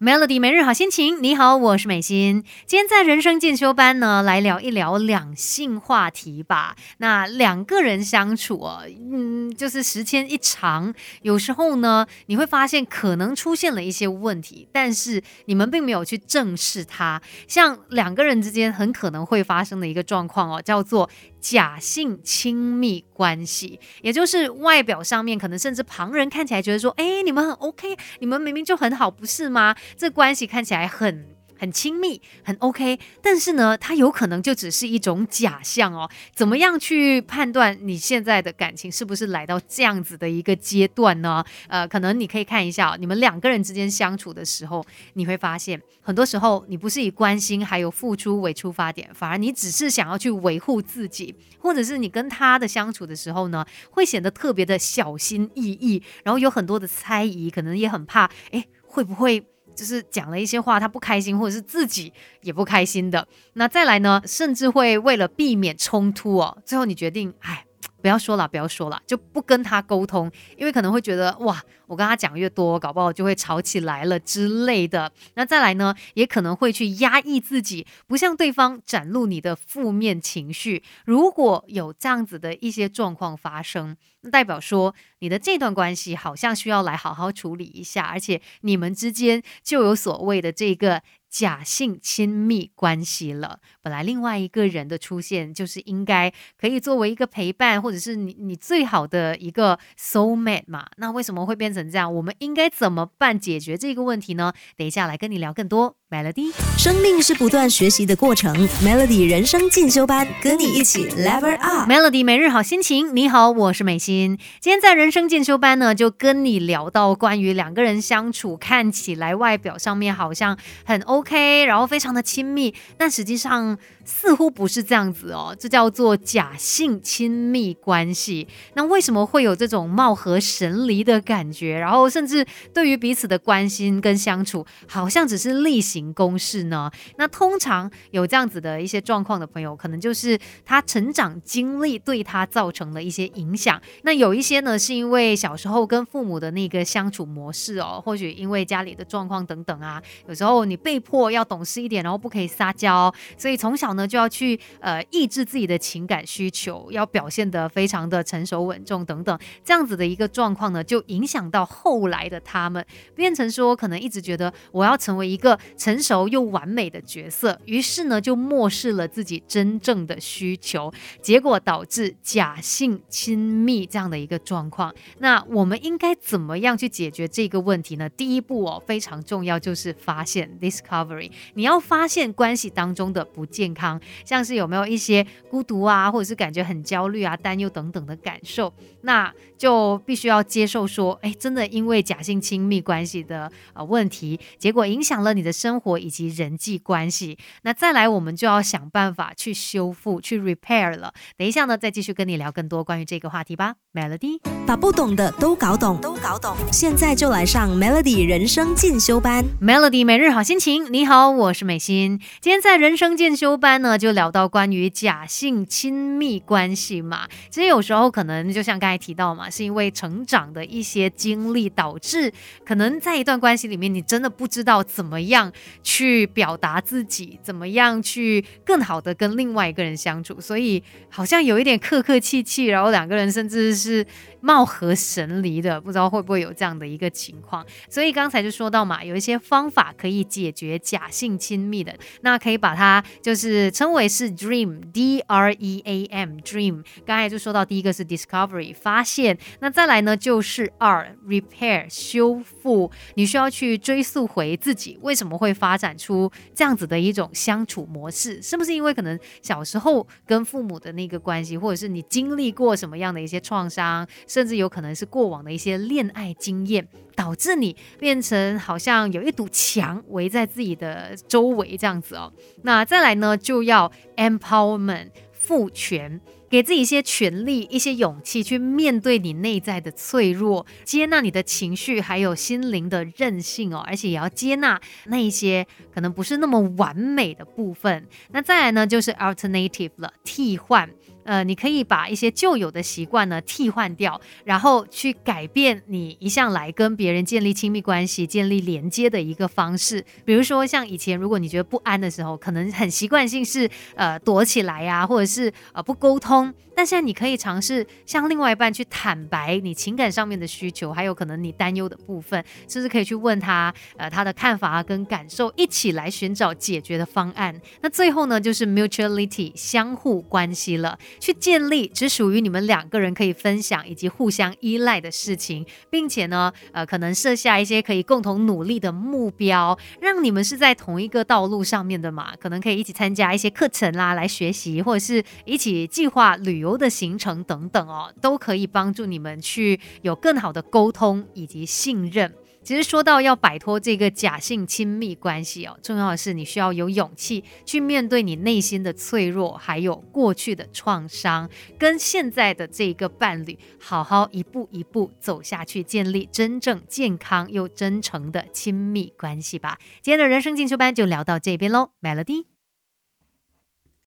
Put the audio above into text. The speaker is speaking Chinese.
Melody 每日好心情，你好，我是美心。今天在人生进修班呢，来聊一聊两性话题吧。那两个人相处哦，嗯，就是时间一长，有时候呢，你会发现可能出现了一些问题，但是你们并没有去正视它。像两个人之间很可能会发生的一个状况哦，叫做。假性亲密关系，也就是外表上面可能甚至旁人看起来觉得说，哎，你们很 OK，你们明明就很好，不是吗？这关系看起来很。很亲密，很 OK，但是呢，它有可能就只是一种假象哦。怎么样去判断你现在的感情是不是来到这样子的一个阶段呢？呃，可能你可以看一下，你们两个人之间相处的时候，你会发现，很多时候你不是以关心还有付出为出发点，反而你只是想要去维护自己，或者是你跟他的相处的时候呢，会显得特别的小心翼翼，然后有很多的猜疑，可能也很怕，哎，会不会？就是讲了一些话，他不开心，或者是自己也不开心的。那再来呢，甚至会为了避免冲突哦，最后你决定，哎。不要说了，不要说了，就不跟他沟通，因为可能会觉得哇，我跟他讲越多，搞不好就会吵起来了之类的。那再来呢，也可能会去压抑自己，不向对方展露你的负面情绪。如果有这样子的一些状况发生，那代表说你的这段关系好像需要来好好处理一下，而且你们之间就有所谓的这个。假性亲密关系了。本来另外一个人的出现，就是应该可以作为一个陪伴，或者是你你最好的一个 soul mate 嘛。那为什么会变成这样？我们应该怎么办解决这个问题呢？等一下来跟你聊更多。Melody，生命是不断学习的过程。Melody 人生进修班，跟你一起 level up。Melody 每日好心情，你好，我是美心。今天在人生进修班呢，就跟你聊到关于两个人相处，看起来外表上面好像很 OK，然后非常的亲密，但实际上。似乎不是这样子哦，这叫做假性亲密关系。那为什么会有这种貌合神离的感觉？然后甚至对于彼此的关心跟相处，好像只是例行公事呢？那通常有这样子的一些状况的朋友，可能就是他成长经历对他造成了一些影响。那有一些呢，是因为小时候跟父母的那个相处模式哦，或许因为家里的状况等等啊，有时候你被迫要懂事一点，然后不可以撒娇，所以从小。呢，就要去呃抑制自己的情感需求，要表现得非常的成熟稳重等等，这样子的一个状况呢，就影响到后来的他们，变成说可能一直觉得我要成为一个成熟又完美的角色，于是呢就漠视了自己真正的需求，结果导致假性亲密这样的一个状况。那我们应该怎么样去解决这个问题呢？第一步哦非常重要，就是发现 discovery，你要发现关系当中的不健康。像是有没有一些孤独啊，或者是感觉很焦虑啊、担忧等等的感受，那就必须要接受说，哎，真的因为假性亲密关系的呃问题，结果影响了你的生活以及人际关系。那再来，我们就要想办法去修复、去 repair 了。等一下呢，再继续跟你聊更多关于这个话题吧。Melody，把不懂的都搞懂，都搞懂。现在就来上 Melody 人生进修班。Melody 每日好心情，你好，我是美心。今天在人生进修班。呢，就聊到关于假性亲密关系嘛，其实有时候可能就像刚才提到嘛，是因为成长的一些经历导致，可能在一段关系里面，你真的不知道怎么样去表达自己，怎么样去更好的跟另外一个人相处，所以好像有一点客客气气，然后两个人甚至是貌合神离的，不知道会不会有这样的一个情况。所以刚才就说到嘛，有一些方法可以解决假性亲密的，那可以把它就是。称为是 dream，d r e a m dream。刚才就说到第一个是 discovery 发现，那再来呢就是二 repair 修复。你需要去追溯回自己为什么会发展出这样子的一种相处模式，是不是因为可能小时候跟父母的那个关系，或者是你经历过什么样的一些创伤，甚至有可能是过往的一些恋爱经验。导致你变成好像有一堵墙围在自己的周围这样子哦。那再来呢，就要 empowerment 赋权，给自己一些权利、一些勇气，去面对你内在的脆弱，接纳你的情绪，还有心灵的韧性哦。而且也要接纳那一些可能不是那么完美的部分。那再来呢，就是 alternative 了，替换。呃，你可以把一些旧有的习惯呢替换掉，然后去改变你一向来跟别人建立亲密关系、建立连接的一个方式。比如说，像以前如果你觉得不安的时候，可能很习惯性是呃躲起来呀，或者是呃不沟通。但现在你可以尝试向另外一半去坦白你情感上面的需求，还有可能你担忧的部分，甚至可以去问他呃他的看法跟感受，一起来寻找解决的方案。那最后呢，就是 mutuality 相互关系了，去建立只属于你们两个人可以分享以及互相依赖的事情，并且呢，呃，可能设下一些可以共同努力的目标，让你们是在同一个道路上面的嘛，可能可以一起参加一些课程啦，来学习，或者是一起计划旅游。的行程等等哦，都可以帮助你们去有更好的沟通以及信任。其实说到要摆脱这个假性亲密关系哦，重要的是你需要有勇气去面对你内心的脆弱，还有过去的创伤，跟现在的这个伴侣好好一步一步走下去，建立真正健康又真诚的亲密关系吧。今天的人生进修班就聊到这边喽，Melody。